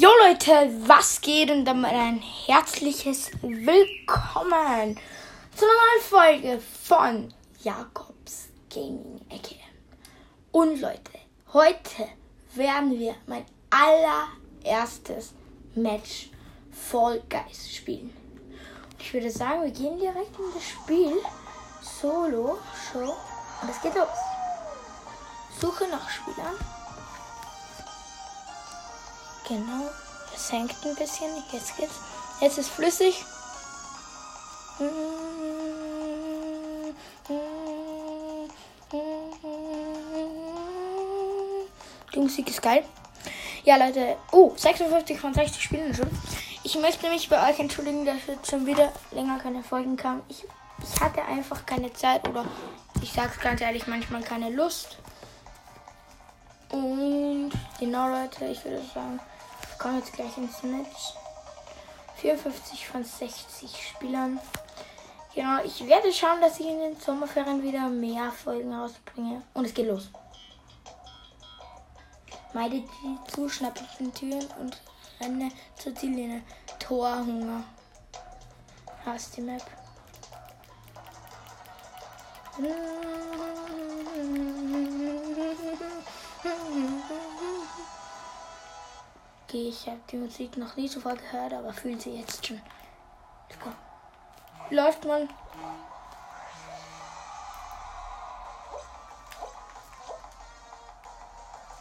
Jo Leute, was geht und damit ein herzliches Willkommen zu einer neuen Folge von Jakobs Gaming Ecke. Und Leute, heute werden wir mein allererstes Match Fall Guys spielen. Ich würde sagen, wir gehen direkt in das Spiel. Solo, Show. Und es geht los. Suche nach Spielern. Genau. Es hängt ein bisschen. Jetzt geht's. Jetzt ist flüssig. Die Musik ist geil. Ja, Leute. Oh, 56 von 60 Spielen schon. Ich möchte mich bei euch entschuldigen, dass jetzt schon wieder länger keine Folgen kamen. Ich, ich hatte einfach keine Zeit oder ich sag's ganz ehrlich, manchmal keine Lust. Und genau, Leute, ich würde sagen, wir kommen jetzt gleich ins Match. 54 von 60 Spielern. Genau, ich werde schauen, dass ich in den Sommerferien wieder mehr Folgen rausbringe. Und es geht los. Meide die zuschnappenden Türen und renne zur Ziellinie. Torhunger. Hast die Map. Okay, ich habe die Musik noch nie zuvor gehört, aber fühlt sie jetzt schon. Läuft man.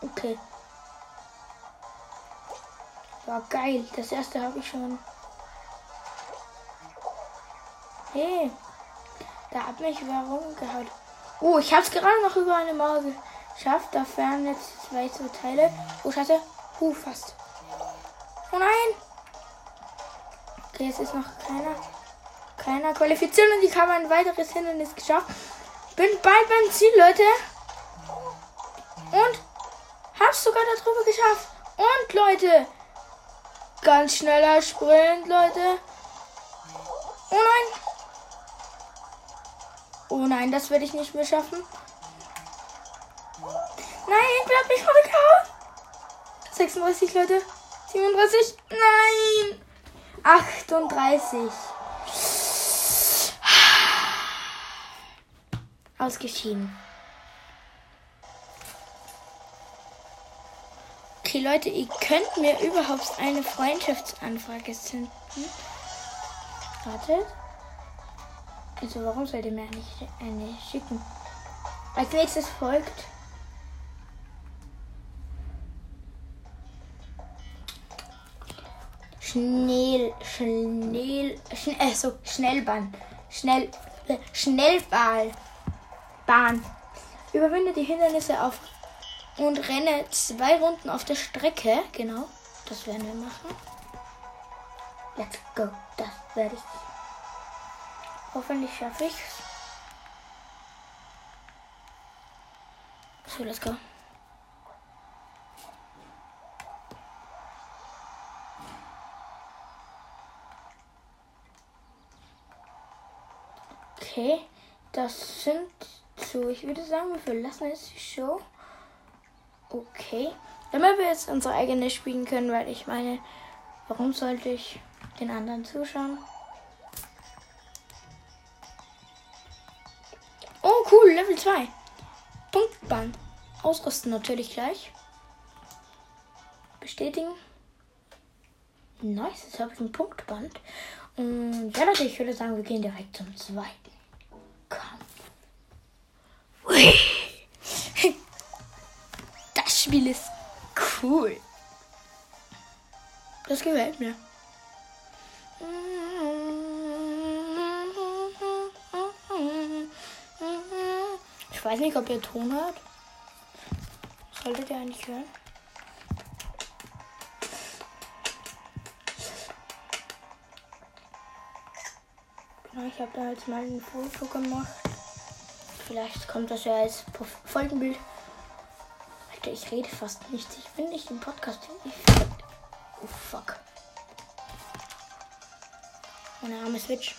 Okay. War geil. Das erste habe ich schon. Hey. Da hat mich warum gehauen. Oh, ich habe es gerade noch über eine Mauer geschafft. Da fern jetzt zwei so Teile. Oh, scheiße. Huh, fast. Oh nein. Okay, es ist noch keiner. Keiner qualifiziert und ich habe ein weiteres Hindernis geschafft. Bin bald beim Ziel, Leute. Und hab's sogar darüber geschafft. Und Leute, ganz schneller Sprint, Leute. Oh nein. Oh nein, das werde ich nicht mehr schaffen. Nein, bleib mich runtergehauen. 36, Leute. 37. Nein. 38. Ausgeschieden. Okay, Leute, ihr könnt mir überhaupt eine Freundschaftsanfrage senden. Wartet. Also warum sollt ihr mir nicht eine schicken? Als nächstes folgt. Schnell, schnell, schnell, äh, so, Schnellbahn. Schnell, äh, Schnellball. Bahn. Überwinde die Hindernisse auf und renne zwei Runden auf der Strecke. Genau, das werden wir machen. Let's go. Das werde ich Hoffentlich schaffe ich So, let's go. Okay, das sind so, ich würde sagen, wir verlassen jetzt die Show. Okay, damit wir jetzt unsere eigene spielen können, weil ich meine, warum sollte ich den anderen zuschauen? Oh, cool, Level 2. Punktbahn. Ausrüsten natürlich gleich. Bestätigen. Nice, jetzt habe ich ein Punktband. Und ja, Leute, ich würde sagen, wir gehen direkt zum zweiten Kampf. Ui. Das Spiel ist cool. Das gefällt mir. Ich weiß nicht, ob ihr Ton hört. Solltet ihr eigentlich hören. Ich habe da jetzt mal ein Foto gemacht. Vielleicht kommt das ja als Folgenbild. Alter, ich rede fast nichts. Ich bin nicht im Podcast. Ich oh fuck. Meine arme Switch.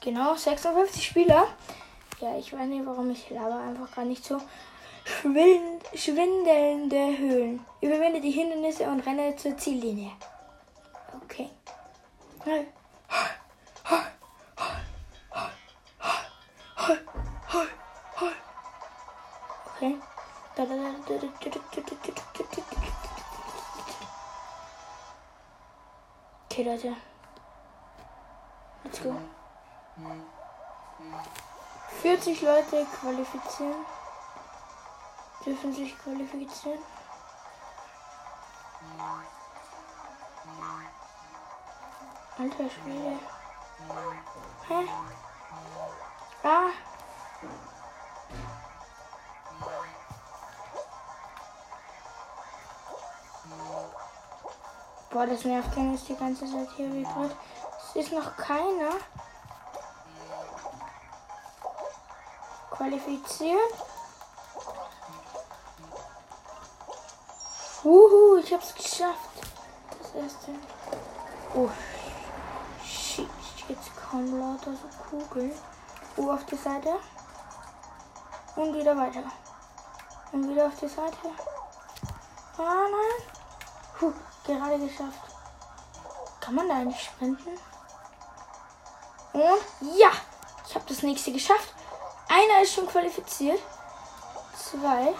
Genau, 56 Spieler. Ja, ich weiß nicht, warum ich laber einfach gar nicht so. Schwind schwindelnde Höhlen. Überwinde die Hindernisse und renne zur Ziellinie. Okay. Okay. Okay, Leute. Let's go. 40 Leute qualifizieren. Dürfen sich qualifizieren. Alter Schwede. Hä? Ah. Boah, das nervt wenn es die ganze Zeit hier vibriert. Es ist noch keiner qualifiziert. Wuhu, ich hab's geschafft. Das erste. Oh, shit. Jetzt kommen lauter so Kugeln. Uh, auf die Seite. Und wieder weiter. Und wieder auf die Seite. Ah, nein. Puh, gerade geschafft. Kann man da nicht sprinten? Und ja, ich habe das nächste geschafft. Einer ist schon qualifiziert. Zwei.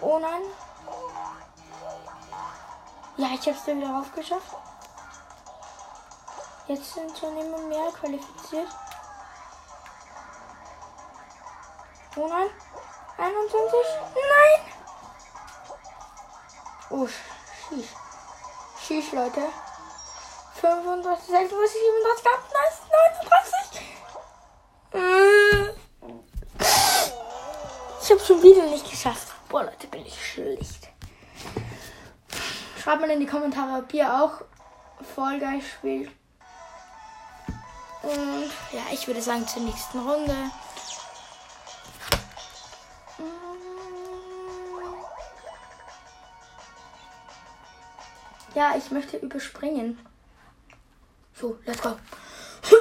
Oh nein. Ja, ich habe es dann wieder aufgeschafft. Jetzt sind schon immer mehr qualifiziert. Oh nein. 21. Nein. Oh, schieß. Schieß, Leute. 35, 36, 37, 39, 39. Ich habe schon wieder nicht geschafft. Boah, Leute, bin ich schlecht. Schreibt mal in die Kommentare, ob ihr auch Fall Guys spielt. Und ja, ich würde sagen zur nächsten Runde. Ja, ich möchte überspringen. So, let's go.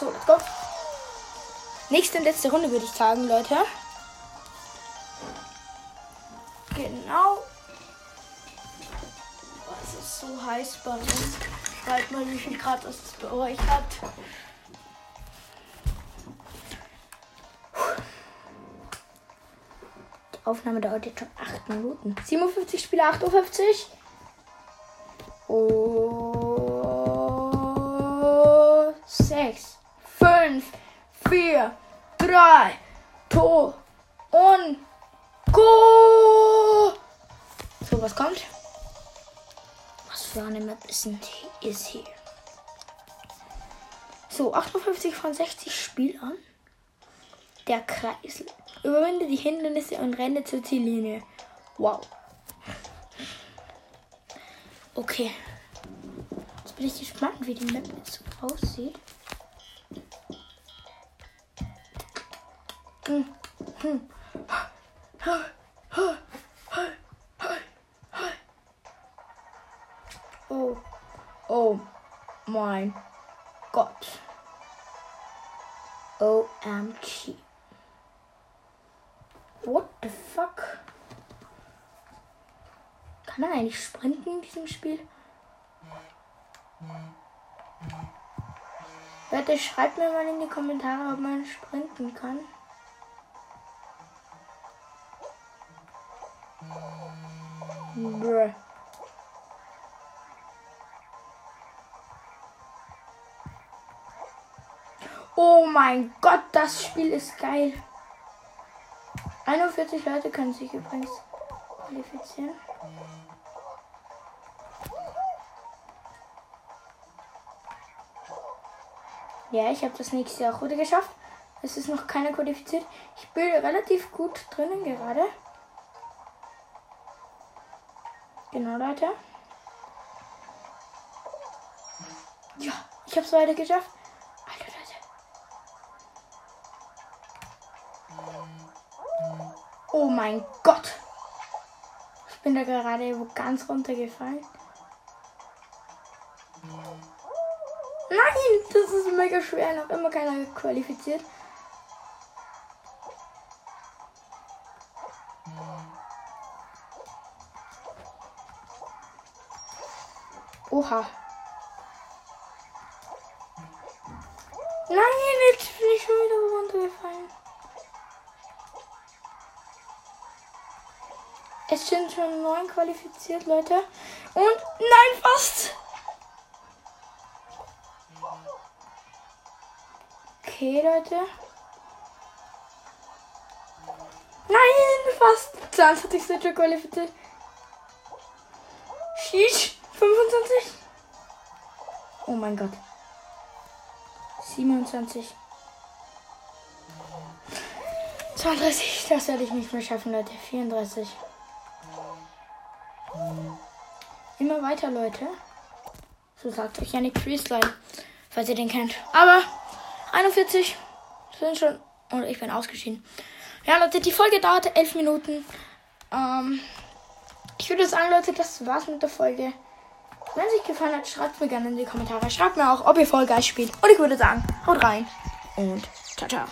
so, let's go. Nächste und letzte Runde würde ich sagen, Leute. Genau. Es ist so heiß bei uns. Schreibt mal, wie viel Grad es bei euch hat. Die Aufnahme dauert jetzt schon 8 Minuten. 57 Spiele, 58. Oh, 3, 2 und Go! So, was kommt? Was für eine Map ist, denn hier? So, 58 von 60 Spielern. Der Kreisel. Überwinde die Hindernisse und renne zur Ziellinie. Wow. Okay. Jetzt bin ich gespannt, wie die Map jetzt aussieht. Oh. Oh mein Gott. OMG. What the fuck? Kann man eigentlich sprinten in diesem Spiel? Leute, schreibt mir mal in die Kommentare, ob man sprinten kann. Bruh. Oh mein Gott, das Spiel ist geil. 41 Leute können sich übrigens qualifizieren. Ja, ich habe das nächste Jahr wieder geschafft. Es ist noch keiner qualifiziert. Ich bin relativ gut drinnen gerade. Genau, Leute. Ja, ich habe es weiter geschafft. Alter, Leute. Oh mein Gott. Ich bin da gerade ganz runtergefallen. Nein, das ist mega schwer. Noch immer keiner qualifiziert. Oha. Nein, jetzt bin ich schon wieder runtergefallen. Es sind schon neun qualifiziert, Leute. Und nein, fast. Okay, Leute. Nein, fast. 20 sind schon qualifiziert. Sheesh. 25. Oh mein Gott. 27. 32. Das werde ich nicht mehr schaffen, Leute. 34. Immer weiter, Leute. So sagt euch Yannick Freestyle, falls ihr den kennt. Aber 41 sind schon. Und ich bin ausgeschieden. Ja, Leute, die Folge dauerte 11 Minuten. Ähm, ich würde sagen, Leute, das war's mit der Folge. Wenn es euch gefallen hat, schreibt mir gerne in die Kommentare. Schreibt mir auch, ob ihr voll geil spielt. Und ich würde sagen, haut rein und ciao, ciao.